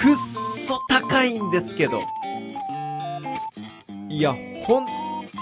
くっそ高いんですけど。いや、本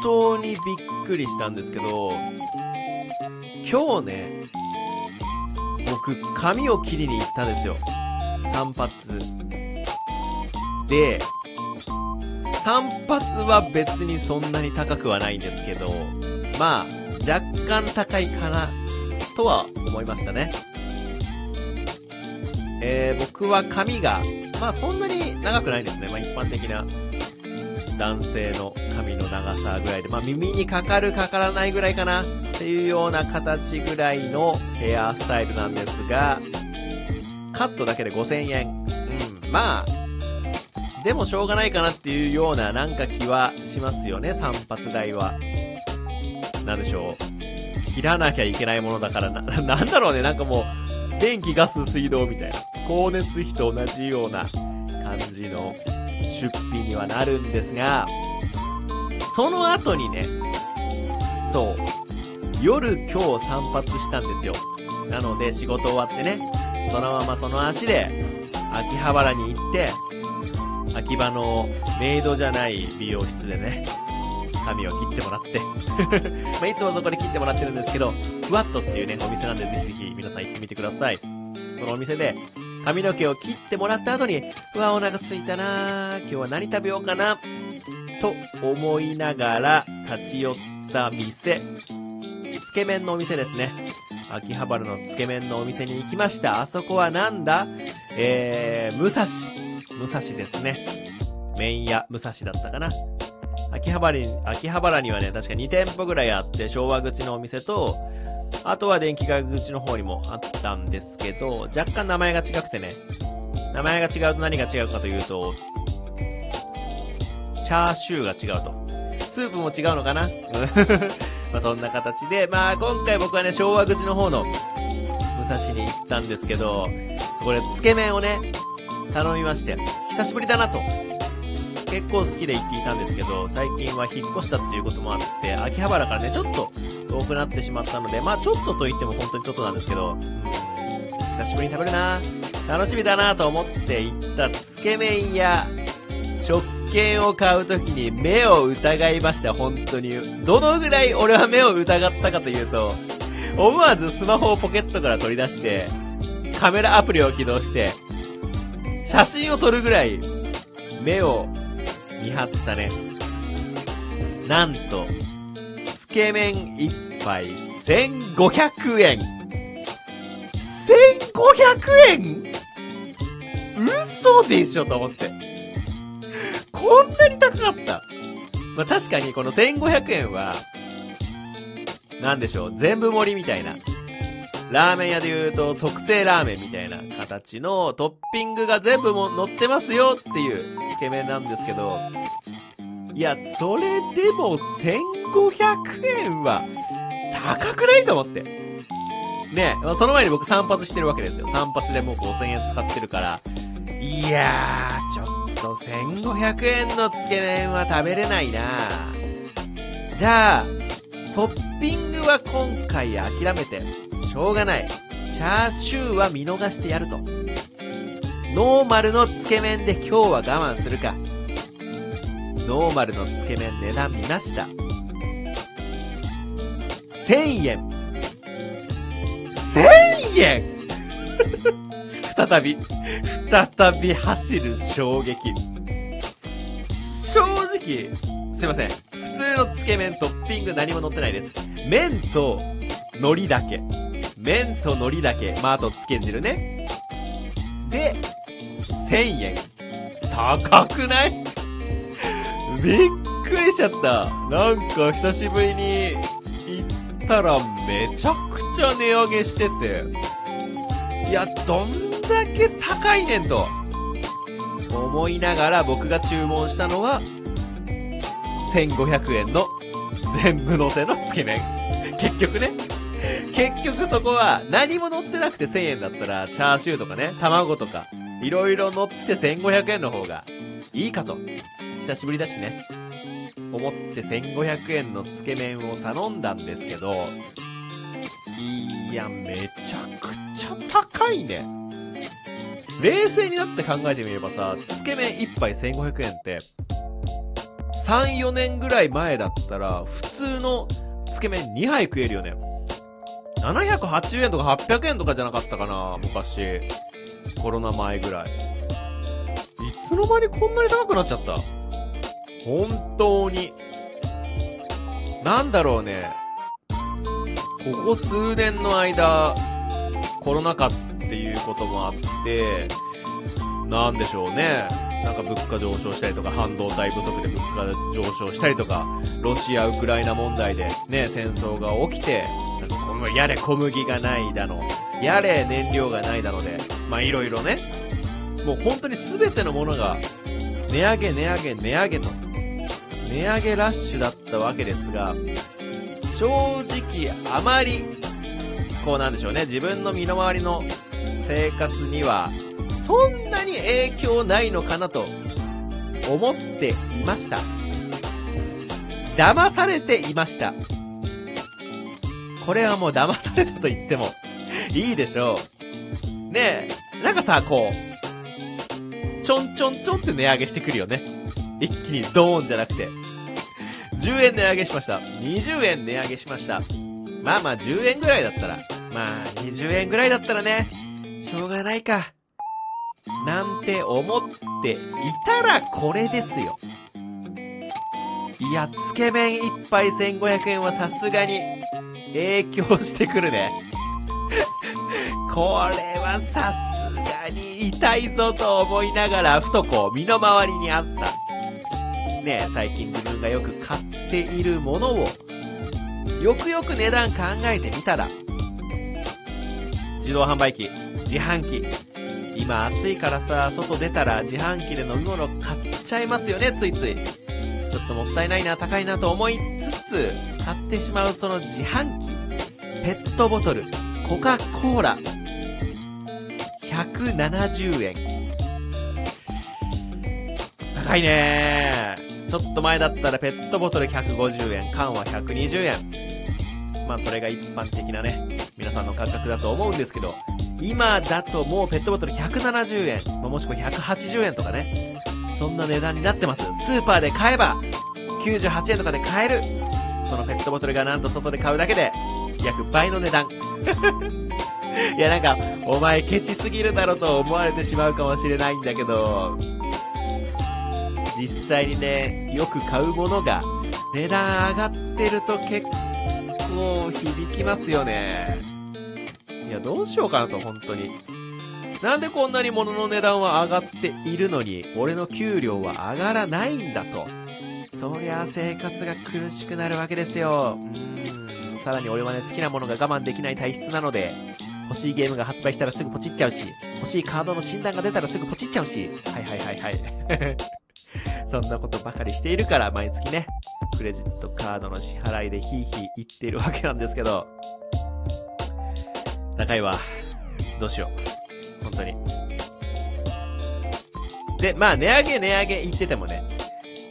当にびっくりしたんですけど、今日ね、僕、髪を切りに行ったんですよ。散髪。で、散髪は別にそんなに高くはないんですけど、まあ、若干高いかな、とは思いましたね。えー、僕は髪が、まあそんなに長くないですね。まあ一般的な男性の髪の長さぐらいで、まあ耳にかかるかからないぐらいかなっていうような形ぐらいのヘアスタイルなんですが、カットだけで5000円。うん、まあ、でもしょうがないかなっていうようななんか気はしますよね、散髪代は。なんでしょう。切らなきゃいけないものだからな、なんだろうね、なんかもう、電気、ガス、水道みたいな。光熱費と同じような感じの出費にはなるんですが、その後にね、そう、夜今日散髪したんですよ。なので仕事終わってね、そのままその足で、秋葉原に行って、秋葉のメイドじゃない美容室でね、髪を切ってもらって まあ、いつもそこで切ってもらってるんですけど、ふわっとっていうね、お店なんでぜひぜひ皆さん行ってみてください。そのお店で、髪の毛を切ってもらった後に、うわ、お腹すいたな今日は何食べようかなと思いながら立ち寄った店。つけ麺のお店ですね。秋葉原のつけ麺のお店に行きました。あそこはなんだえー、武蔵。武蔵ですね。麺屋武蔵だったかな。秋葉原に、秋葉原にはね、確か2店舗ぐらいあって、昭和口のお店と、あとは電気街口の方にもあったんですけど、若干名前が違くてね、名前が違うと何が違うかというと、チャーシューが違うと。スープも違うのかな？まあそんな形で、まあ今回僕はね、昭和口の方の武蔵に行ったんですけど、そこでつけ麺をね、頼みまして、久しぶりだなと。結構好きで行っていたんですけど、最近は引っ越したっていうこともあって、秋葉原からね、ちょっと遠くなってしまったので、まあちょっとと言っても本当にちょっとなんですけど、久しぶりに食べるな楽しみだなと思って行ったつけ麺屋、食券を買うときに目を疑いました、本当に。どのぐらい俺は目を疑ったかというと、思わずスマホをポケットから取り出して、カメラアプリを起動して、写真を撮るぐらい、目を見張ったね。なんと、つけ麺一杯1500円。1500円？嘘でしょと思って。こんなに高かった。まあ、確かにこの1500円は、なんでしょう、全部盛りみたいな。ラーメン屋で言うと特製ラーメンみたいな形のトッピングが全部も乗ってますよっていうつけ麺なんですけど、いや、それでも1500円は高くないと思って。ねその前に僕散髪してるわけですよ。散髪でもう5000円使ってるから。いやー、ちょっと1500円のつけ麺は食べれないなじゃあ、トッピングは今回諦めて、しょうがない。チャーシューは見逃してやると。ノーマルのつけ麺で今日は我慢するか。ノーマルのつけ麺値段見ました。1000円。1000円 再び、再び走る衝撃。正直、すいません。普通のつけ麺トッピング何も乗ってないです。麺と海苔だけ。麺と海苔だけ。まあ、あとつけ汁ね。で、1000円。高くない？びっくりしちゃった。なんか久しぶりに行ったらめちゃくちゃ値上げしてて。いや、どんだけ高いねんと。思いながら僕が注文したのは、1500円の全部乗せのつけ麺。結局ね。結局そこは何も乗ってなくて1000円だったら、チャーシューとかね、卵とか、いろいろ乗って1500円の方がいいかと。久しぶりだしね。思って1500円のつけ麺を頼んだんですけど、いや、めちゃくちゃ高いね。冷静になって考えてみればさ、つけ麺1杯1500円って、3、4年ぐらい前だったら、普通のつけ麺2杯食えるよね。780円とか800円とかじゃなかったかな、昔。コロナ前ぐらい。いつの間にこんなに高くなっちゃった？本当に。なんだろうね。ここ数年の間、コロナ禍っていうこともあって、なんでしょうね。なんか物価上昇したりとか、半導体不足で物価上昇したりとか、ロシア・ウクライナ問題でね、戦争が起きて、なんかこのやれ小麦がないだの、やれ燃料がないだので、まあいろいろね、もう本当に全てのものが、値上げ値上げ値上げと、値上げラッシュだったわけですが、正直あまり、こうなんでしょうね、自分の身の回りの生活にはそんな影響ないのかなと思っていました。騙されていました。これはもう騙されたと言ってもいいでしょう。ねえ、なんかさ、こう、ちょんちょんちょんって値上げしてくるよね。一気にドーンじゃなくて。10円値上げしました。20円値上げしました。まあまあ10円ぐらいだったら、まあ20円ぐらいだったらね、しょうがないか。なんて思っていたらこれですよ。いや、つけ麺一杯1500円はさすがに影響してくるね。これはさすがに痛いぞと思いながら、ふとこう身の回りにあった。ね最近自分がよく買っているものを、よくよく値段考えてみたら、自動販売機、自販機、今暑いからさ、外出たら自販機で飲み物買っちゃいますよね、ついつい。ちょっともったいないな、高いなと思いつつ、買ってしまうその自販機、ペットボトル、コカ・コーラ、170円。高いねちょっと前だったらペットボトル150円、缶は120円。まあそれが一般的なね、皆さんの感覚だと思うんですけど、今だともうペットボトル170円、ま、もしくは180円とかね、そんな値段になってます。スーパーで買えば、98円とかで買える。そのペットボトルがなんと外で買うだけで、約倍の値段。いやなんか、お前ケチすぎるだろと思われてしまうかもしれないんだけど、実際にね、よく買うものが値段上がってると結構響きますよね。いや、どうしようかなと、本当に。なんでこんなに物の値段は上がっているのに、俺の給料は上がらないんだと。そりゃ生活が苦しくなるわけですよ。うーん。さらに俺はね、好きなものが我慢できない体質なので、欲しいゲームが発売したらすぐポチっちゃうし、欲しいカードの診断が出たらすぐポチっちゃうし、はいはいはいはい。そんなことばかりしているから、毎月ね、クレジットカードの支払いでヒーヒー言ってるわけなんですけど、高いわ。どうしよう。本当に。で、まあ、値上げ値上げ言っててもね、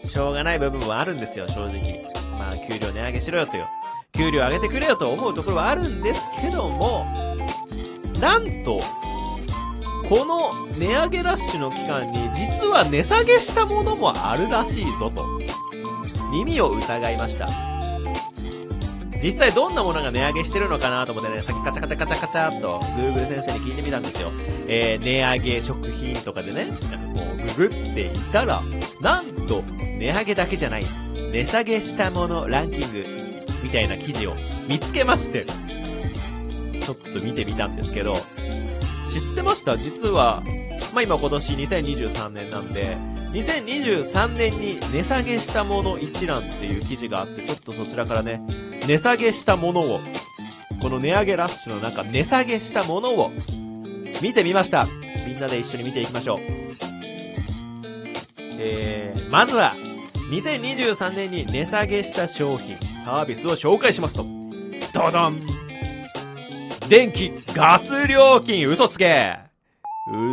しょうがない部分もあるんですよ、正直。まあ、給料値上げしろよとよ。給料上げてくれよと思うところはあるんですけども、なんと、この値上げラッシュの期間に実は値下げしたものもあるらしいぞと、耳を疑いました。実際どんなものが値上げしてるのかなと思ってね、さっきカチャカチャカチャカチャっと Google 先生に聞いてみたんですよ。えー、値上げ食品とかでね、なんかこう、ググっていたら、なんと、値上げだけじゃない、値下げしたものランキング、みたいな記事を見つけまして、ちょっと見てみたんですけど、知ってました？実は、まあ、今今年2023年なんで、2023年に値下げしたもの一覧っていう記事があって、ちょっとそちらからね、値下げしたものを、この値上げラッシュの中、値下げしたものを見てみました。みんなで一緒に見ていきましょう。えー、まずは、2023年に値下げした商品、サービスを紹介しますと。ドドン電気、ガス料金、嘘つけ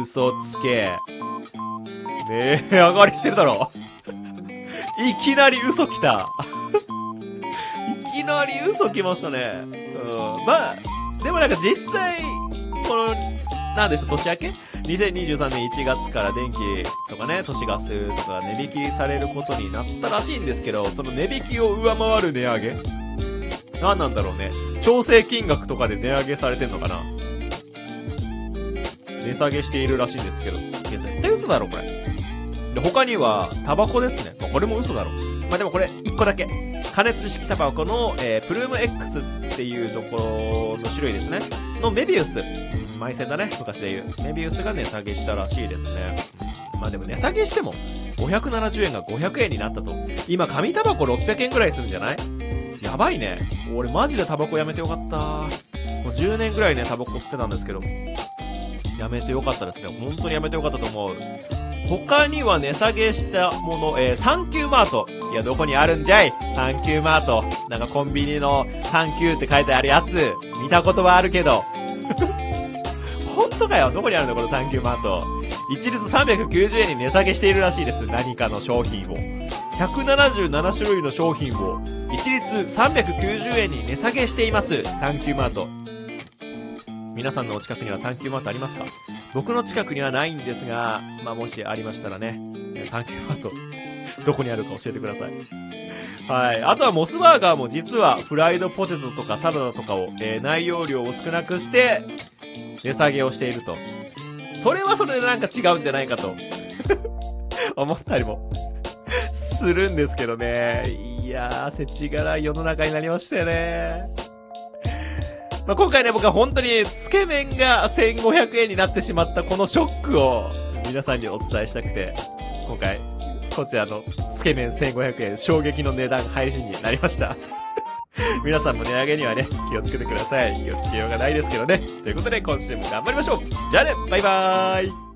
嘘つけ。値上がりしてるだろ。いきなり嘘来た。いきなり嘘来ましたね。うん。まあ、でもなんか実際、このなんでしょう、年明け ?2023 年1月から電気とかね、都市ガスとか値引きされることになったらしいんですけど、その値引きを上回る値上げ？何なんだろうね。調整金額とかで値上げされてんのかな？値下げしているらしいんですけど。いや、絶対嘘だろ、これ。で、他には、タバコですね。まあ、これも嘘だろ。まあ、でもこれ、1個だけ。加熱式タバコの、えー、プルーム X っていうところの種類ですね。のメビウス。埋線だね、昔で言う。メビウスが値下げしたらしいですね。まあでも値下げしても、570円が500円になったと。今、紙タバコ600円ぐらいするんじゃない？やばいね。俺マジでタバコやめてよかった。もう10年ぐらいね、タバコ吸ってたんですけど。やめてよかったですね。本当にやめてよかったと思う。他には値下げしたもの、えー、サンキューマート。いや、どこにあるんじゃい？サンキューマート。なんかコンビニのサンキューって書いてあるやつ。見たことはあるけど。本当かよ？どこにあるのこのサンキューマート？一律390円に値下げしているらしいです。何かの商品を。177種類の商品を一律390円に値下げしています。サンキューマート。皆さんのお近くにはサンキューマートありますか？僕の近くにはないんですが、まあ、もしありましたらね、サンキューマート、どこにあるか教えてください。はい。あとはモスバーガーも実はフライドポテトとかサラダとかを、えー、内容量を少なくして、値下げをしていると。それはそれでなんか違うんじゃないかと 思ったりもするんですけどね。いやー、せちがらい世の中になりましたよね。まあ、今回ね、僕は本当に、つけ麺が1500円になってしまったこのショックを皆さんにお伝えしたくて、今回、こちらのつけ麺1500円衝撃の値段配信になりました。皆さんも値上げにはね、気をつけてください。気をつけようがないですけどね。ということで、今週も頑張りましょうじゃあね、バイバーイ